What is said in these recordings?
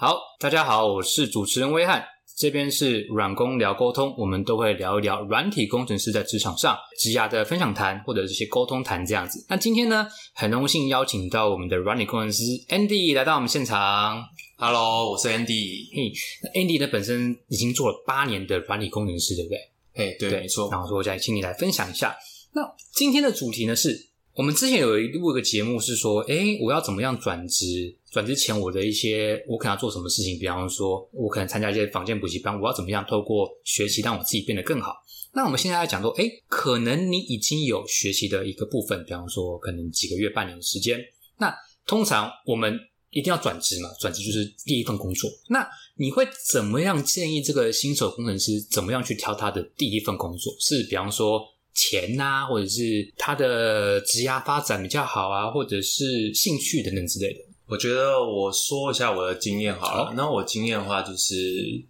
好，大家好，我是主持人威汉，这边是软工聊沟通，我们都会聊一聊软体工程师在职场上职涯的分享谈，或者这些沟通谈这样子。那今天呢，很荣幸邀请到我们的软体工程师 Andy 来到我们现场。Hello，我是 Andy。嘿，那 Andy 呢本身已经做了八年的软体工程师，对不对？哎，对，没错。然后说，我再请你来分享一下。那今天的主题呢，是我们之前有一录一个节目，是说，诶，我要怎么样转职？转职前我的一些，我可能要做什么事情？比方说，我可能参加一些房间补习班，我要怎么样透过学习让我自己变得更好？那我们现在来讲说，诶，可能你已经有学习的一个部分，比方说，可能几个月、半年的时间。那通常我们一定要转职嘛，转职就是第一份工作。那你会怎么样建议这个新手工程师怎么样去挑他的第一份工作？是比方说钱呐、或者是他的职业发展比较好啊，或者是兴趣等等之类的。我觉得我说一下我的经验好了。好那我经验的话，就是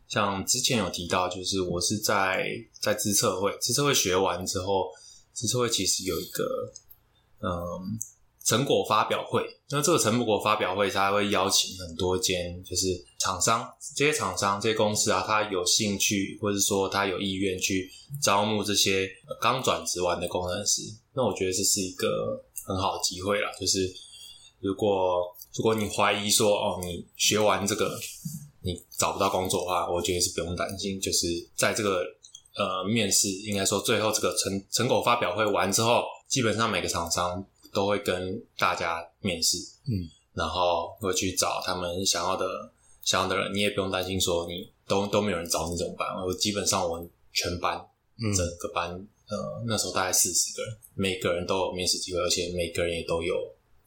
像之前有提到，就是我是在在资策会，资策会学完之后，资策会其实有一个嗯成果发表会。那这个成果发表会，它会邀请很多间就是厂商，这些厂商、这些公司啊，他有兴趣或者说他有意愿去招募这些刚转职完的工程师。那我觉得这是一个很好的机会啦，就是如果如果你怀疑说哦，你学完这个你找不到工作的话，我觉得是不用担心。就是在这个呃面试，应该说最后这个成成果发表会完之后，基本上每个厂商都会跟大家面试，嗯，然后会去找他们想要的想要的人，你也不用担心说你都都没有人找你怎么办？我基本上我们全班嗯整个班呃那时候大概四十个人，每个人都有面试机会，而且每个人也都有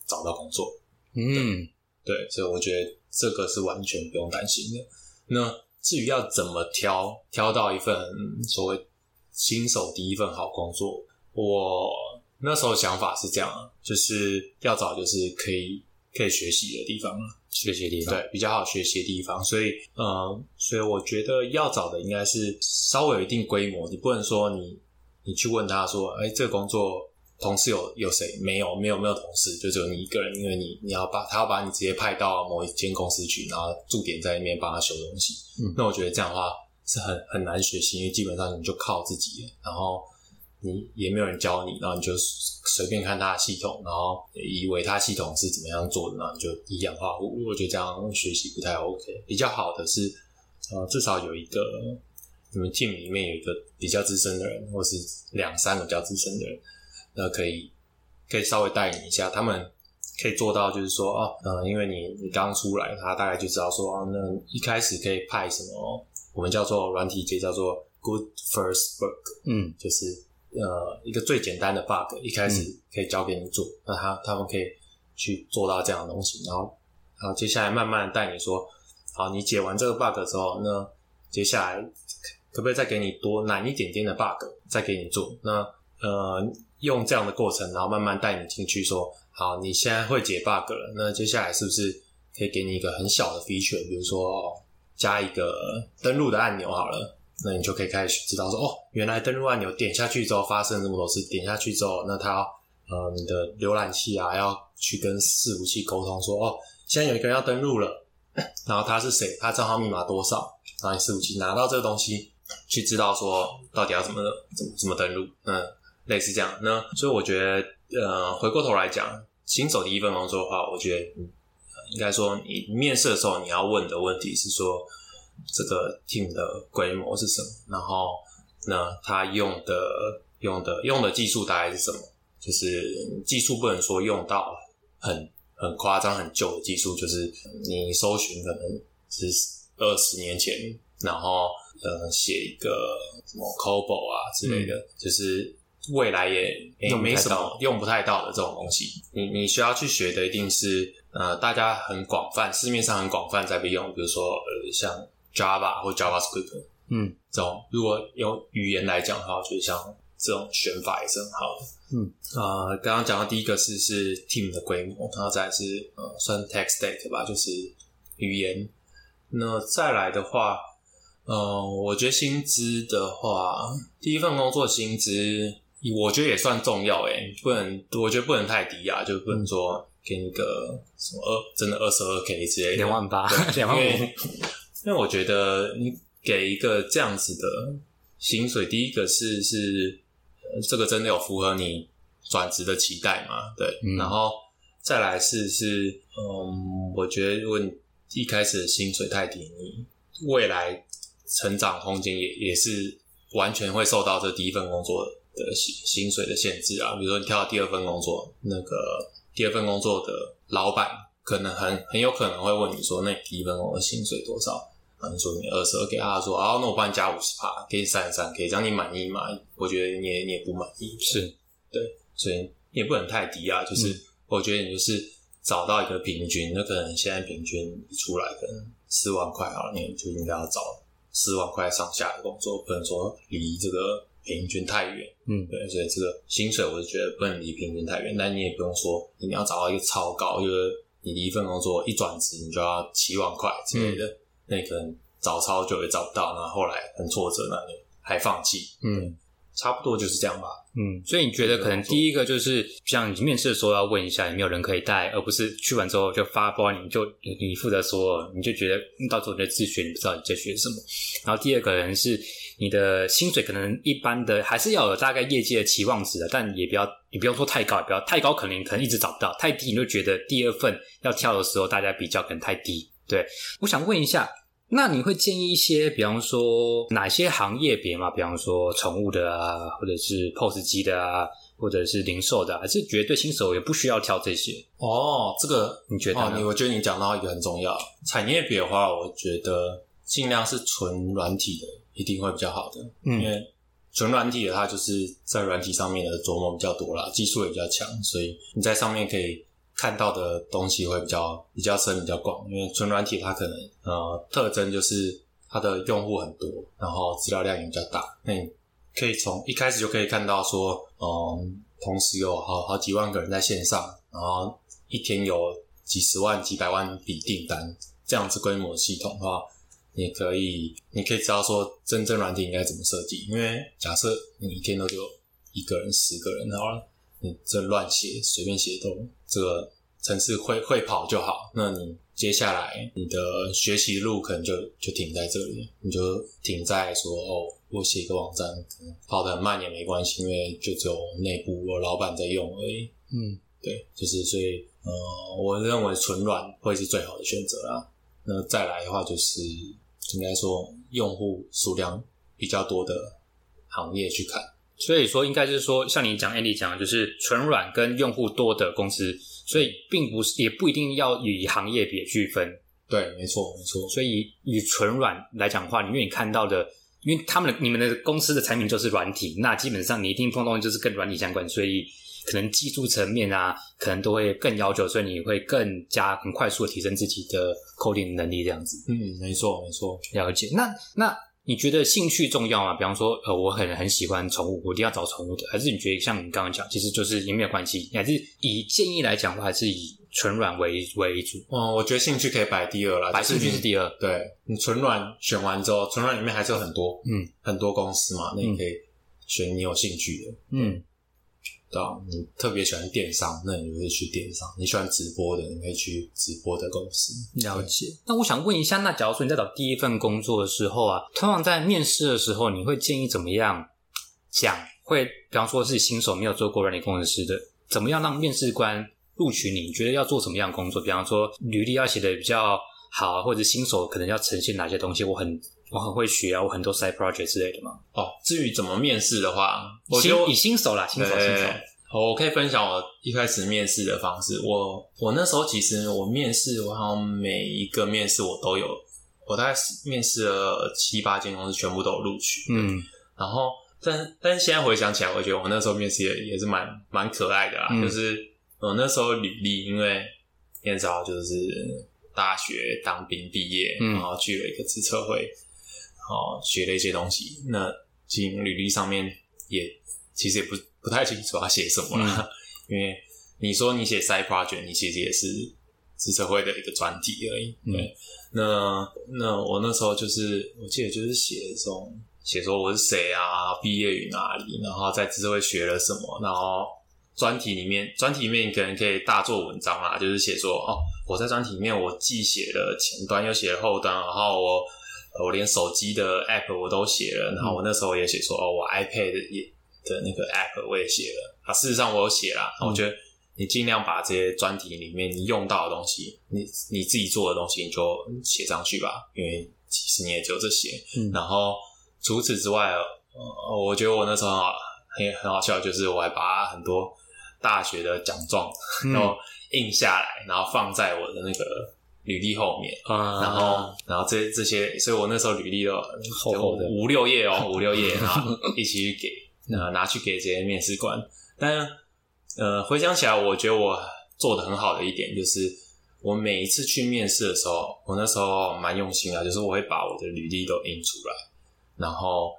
找到工作。嗯，对，所以我觉得这个是完全不用担心的。那至于要怎么挑挑到一份嗯所谓新手第一份好工作，我那时候想法是这样啊，就是要找就是可以可以学习的地方啊，学习的地方。对，比较好学习的地方。所以，呃，所以我觉得要找的应该是稍微有一定规模，你不能说你你去问他说，哎，这个工作同事有有谁？没有，没有，没有同事，就只有你一个人，因为你你要把他要把你直接派到某一间公司去，然后驻点在那边帮他修东西。嗯那我觉得这样的话是很很难学习，因为基本上你就靠自己了，然后你也没有人教你，然后你就随便看他的系统，然后以为他系统是怎么样做的，然后你就以氧化物。我觉得这样学习不太 OK。比较好的是，呃，至少有一个你们 team 里面有一个比较资深的人，或是两三个比较资深的人，那可以可以稍微带你一下，他们可以做到，就是说，哦，呃，因为你你刚出来，他大概就知道说，哦，那一开始可以派什么，我们叫做软体界叫做 good first Book，嗯就是呃一个最简单的 bug，一开始可以交给你做，那他他们可以去做到这样的东西，然后然后接下来慢慢带你说，好，你解完这个 bug 之后，那接下来可不可以再给你多难一点点的 bug，再给你做？那呃用这样的过程，然后慢慢带你进去说，好，你现在会解 bug 了，那接下来是不是可以给你一个很小的 feature，比如说、加一个登录的按钮好了。那你就可以开始知道说，哦，原来登录按钮点下去之后发生这么多事，点下去之后，那它呃你的浏览器啊要去跟伺服器沟通说，哦，现在有一个人要登录了，然后他是谁，他账号密码多少，然后你伺服器拿到这个东西，去知道说到底要怎么怎么怎么登录，嗯，类似这样。那所以我觉得，呃，回过头来讲，新手第一份工作的话，我觉得，应该说你面试的时候你要问的问题是说，这个 team 的规模是什么，然后那他用的用的用的技术大概是什么？就是技术不能说用到很很夸张、很旧的技术，就是你搜寻可能是二十年前，然后呃写一个什么 COBOL 啊之类的，就是未来也也没什么用不太到的这种东西。你你需要去学的一定是呃大家很广泛，市面上很广泛在被用，比如说呃像 Java 或 JavaScript 嗯。这种，如果用语言来讲的话，就是像这种选法也是很好的。嗯，呃，刚刚讲到第一个是是 team 的规模，然后再来是呃算 tech stack 吧，就是语言。那再来的话，呃，我觉得薪资的话，第一份工作薪资，我觉得也算重要诶，不能，我觉得不能太低啊，就不能说给你个什么二真的二十二 k 之类的，两万八，两因万五，为因为我觉得你给一个这样子的薪水，第一个是是、呃这个真的有符合你转职的期待嘛？对，嗯然后再来是是嗯，我觉得如果你一开始的薪水太低，你未来成长空间也也是完全会受到这第一份工作的薪薪水的限制啊。比如说你跳到第二份工作，那个第二份工作的老板可能很很有可能会问你说，那你第一份工作的薪水多少？啊，你说你二十二，给他说啊，那我帮你加五十趴，给你三十三，可以这样你满意吗？我觉得你也你也不满意，是对所以你也不能太低啊。就是、我觉得你就是找到一个平均，那可能现在平均一出来可能四万块好了，你就应该要找四万块上下的工作，不能说离这个平均太远。嗯对，所以这个薪水我是觉得不能离平均太远，但你也不用说你要找到一个超高，就是你第一份工作一转职你就要七万块之类的，那你可能找超久也找不到，然后后来很挫折，那你还放弃，嗯差不多就是这样吧。嗯，所以你觉得可能第一个就是像你面试的时候要问一下有没有人可以带，而不是去完之后就发包你就你负责说，你就觉得嗯到时候你在自学，你不知道你在学什么。然后第二个人是你的薪水可能一般的，还是要有大概业界的期望值的，但也不要你不要说太高，也不要太高，可能可能一直找不到；太低你就觉得第二份要跳的时候大家比较可能太低。对，我想问一下，那你会建议一些，比方说哪些行业别嘛？比方说宠物的啊，或者是 POS 机的啊，或者是零售的、啊，还是觉得对新手也不需要挑这些？哦，这个你觉得呢，哦你我觉得你讲到一个很重要产业别的话，我觉得尽量是纯软体的，一定会比较好的，因嗯为纯软体的它就是在软体上面的琢磨比较多啦，技术也比较强，所以你在上面可以看到的东西会比较比较深、比较广。因为纯软体它可能呃特征就是它的用户很多，然后资料量也比较大，那你可以从一开始就可以看到说，嗯，同时有好好几万个人在线上，然后一天有几十万、几百万笔订单，这样子规模系统的话，你可以，你可以知道说真正软体应该怎么设计。因为假设你一天都只有一个人、十个人，好了，你这乱写，随便写都这个程式会会跑就好。那你接下来你的学习路可能就就停在这里，你就停在说哦，我写一个网站，跑得很慢也没关系，因为就只有内部我老板在用而已。嗯对，就是所以呃，我认为纯软会是最好的选择啦。那再来的话，就是应该说用户数量比较多的行业去看。所以说应该就是说，像你讲 Andy 讲的，就是纯软跟用户多的公司，所以并不是也不一定要以行业别区分。对，没错，没错。所以以纯软来讲的话，因为你看到的，因为他们的你们的公司的产品就是软体，那基本上你一定碰到的就是跟软体相关，所以可能技术层面啊，可能都会更要求，所以你会更加很快速的提升自己的 coding 能力，这样子嗯，没错，没错。了解。那那你觉得兴趣重要吗？比方说，呃，我很很喜欢宠物，我一定要找宠物的，还是你觉得像你刚刚讲，其实就是也没有关系，还是以建议来讲的话，还是以纯软为为主，哦，我觉得兴趣可以摆第二啦，摆兴趣是第二。对你纯软选完之后，纯软里面还是有很多嗯很多公司嘛，那你可以选你有兴趣的。嗯对啊，你特别喜欢电商，那你就会去电商；你喜欢直播的，你可以去直播的公司。了解。那我想问一下，那假如说你在找第一份工作的时候啊，通常在面试的时候，你会建议怎么样讲？会比方说是新手没有做过软件工程师的，怎么样让面试官录取你？你觉得要做什么样的工作？比方说履历要写的比较好啊，或者新手可能要呈现哪些东西？我很我很会学啊，我很多 side project 之类的嘛。哦，至于怎么面试的话，我觉得以新手啦，新手新手。我可以分享我一开始面试的方式。我我那时候其实我面试，我好像每一个面试我都有，我大概是面试了七八间公司，全部都有录取。嗯然后，但但是现在回想起来，我觉得我那时候面试也也是蛮蛮可爱的啦。嗯就是我那时候履历，因为你也知道，就是大学当兵毕业，嗯然后去了一个职测会，然后学了一些东西。那其实履历上面也其实也不不太清楚要写什么啦，因为你说你写 side project，你其实也是职测会的一个专题而已。嗯对，那那我那时候就是我记得就是写这种写说我是谁啊，毕业于哪里，然后在职测会学了什么，然后专题里面，专题里面可能可以大做文章啦，就是写说哦，我在专题里面我既写了前端又写了后端，然后我我连手机的 app 我都写了，然后我那时候也写说哦，我 iPad 也的那个 app 我也写了。啊，事实上我有写啦，我觉得你尽量把这些专题里面你用到的东西，你你自己做的东西你就写上去吧，因为其实你也只有这些，嗯。然后除此之外，呃，我觉得我那时候很好很很好笑，就是我还把很多大学的奖状嗯。然后印下来，然后放在我的那个履历后面，啊。然后然后这这些，所以我那时候履历都厚厚的。五六页哦，五六页，然后一起去给呃拿去给这些面试官。但呃回想起来，我觉得我做的很好的一点就是，我每一次去面试的时候，我那时候蛮用心的，就是我会把我的履历都印出来，然后。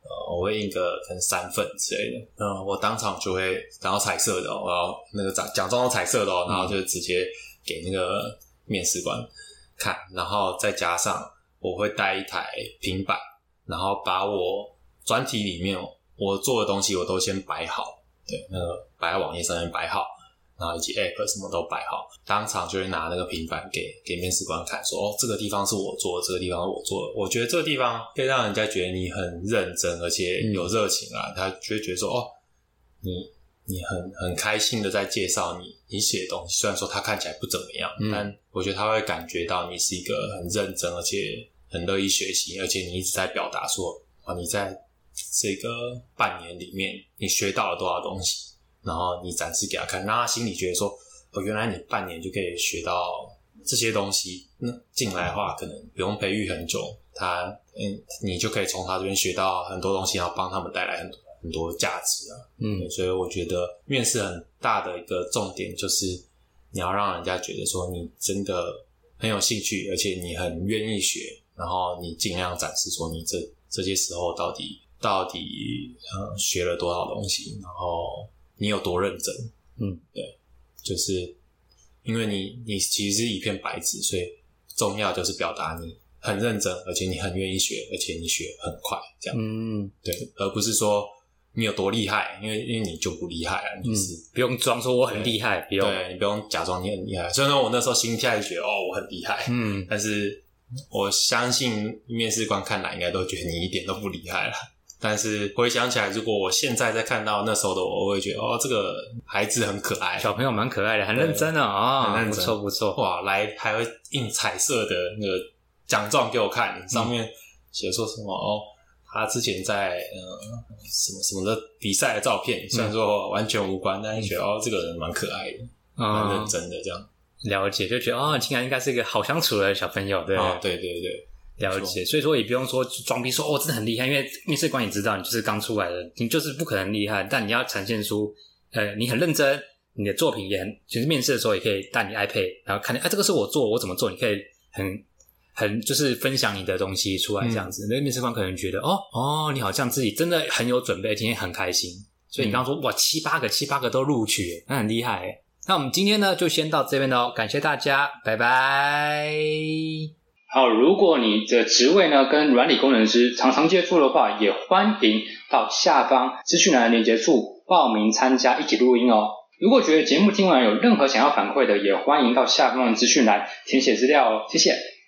呃，我会印个可能三份之类的，嗯，我当场就会，然后彩色的、哦，然后那个奖奖状都彩色的哦，然后就直接给那个面试官看，然后再加上我会带一台平板，然后把我专题里面我做的东西我都先摆好，对，那个摆在网页上面摆好，然后以及 app 什么都摆好，当场就会拿那个平板给给面试官看，说哦，这个地方是我做的，这个地方是我做的。我觉得这个地方可以让人家觉得你很认真，而且有热情啊，他就会觉得说哦，你你很很开心的在介绍你你写的东西，虽然说它看起来不怎么样，嗯但我觉得他会感觉到你是一个很认真，而且很乐意学习，而且你一直在表达说啊，你在这个半年里面你学到了多少东西。然后你展示给他看，让他心里觉得说，哦，原来你半年就可以学到这些东西。那进来的话，可能不用培育很久，他嗯，你就可以从他这边学到很多东西，然后帮他们带来很多很多价值啊。嗯所以我觉得面试很大的一个重点就是你要让人家觉得说你真的很有兴趣，而且你很愿意学，然后你尽量展示说你这这些时候到底到底呃学了多少东西，然后你有多认真。嗯，对，就是因为你你其实是一片白纸，所以重要就是表达你很认真，而且你很愿意学，而且你学很快，这样。嗯，对，而不是说你有多厉害，因为因为你就不厉害啊，你就是、不用装说我很厉害，不用，对你不用假装你很厉害。虽然说我那时候心态就觉得哦我很厉害，嗯，但是我相信面试官看来应该都觉得你一点都不厉害了。但是回想起来，如果我现在再看到那时候的我，我会觉得哦，这个孩子很可爱，小朋友蛮可爱的，很认真的啊，不很认真错不错，哇，来还会印彩色的那个奖状给我看，上面写说什么哦，他之前在呃什么什么的比赛的照片，虽然说完全无关，但是觉得哦，这个人蛮可爱的，蛮啊认，真的这样。了解，就觉得哦，竟然应该是一个好相处的小朋友，对，啊，对对对，了解，所以说也不用说装逼说哦，真的很厉害，因为面试官也知道你就是刚出来的，你就是不可能厉害，但你要呈现出呃你很认真，你的作品也很，其实面试的时候也可以带你 iPad，然后看见啊这个是我做，我怎么做，你可以很很就是分享你的东西出来这样子，那、面试官可能觉得哦哦你好像自己真的很有准备，今天很开心，所以你刚刚说、哇七八个七八个都录取，那很厉害。那我们今天呢就先到这边喽，感谢大家，拜拜。好，如果你的职位呢跟软理工程师常常接触的话，也欢迎到下方资讯栏的连接处报名参加，一起录音哦。如果觉得节目听完有任何想要反馈的，也欢迎到下方的资讯栏填写资料哦。谢谢。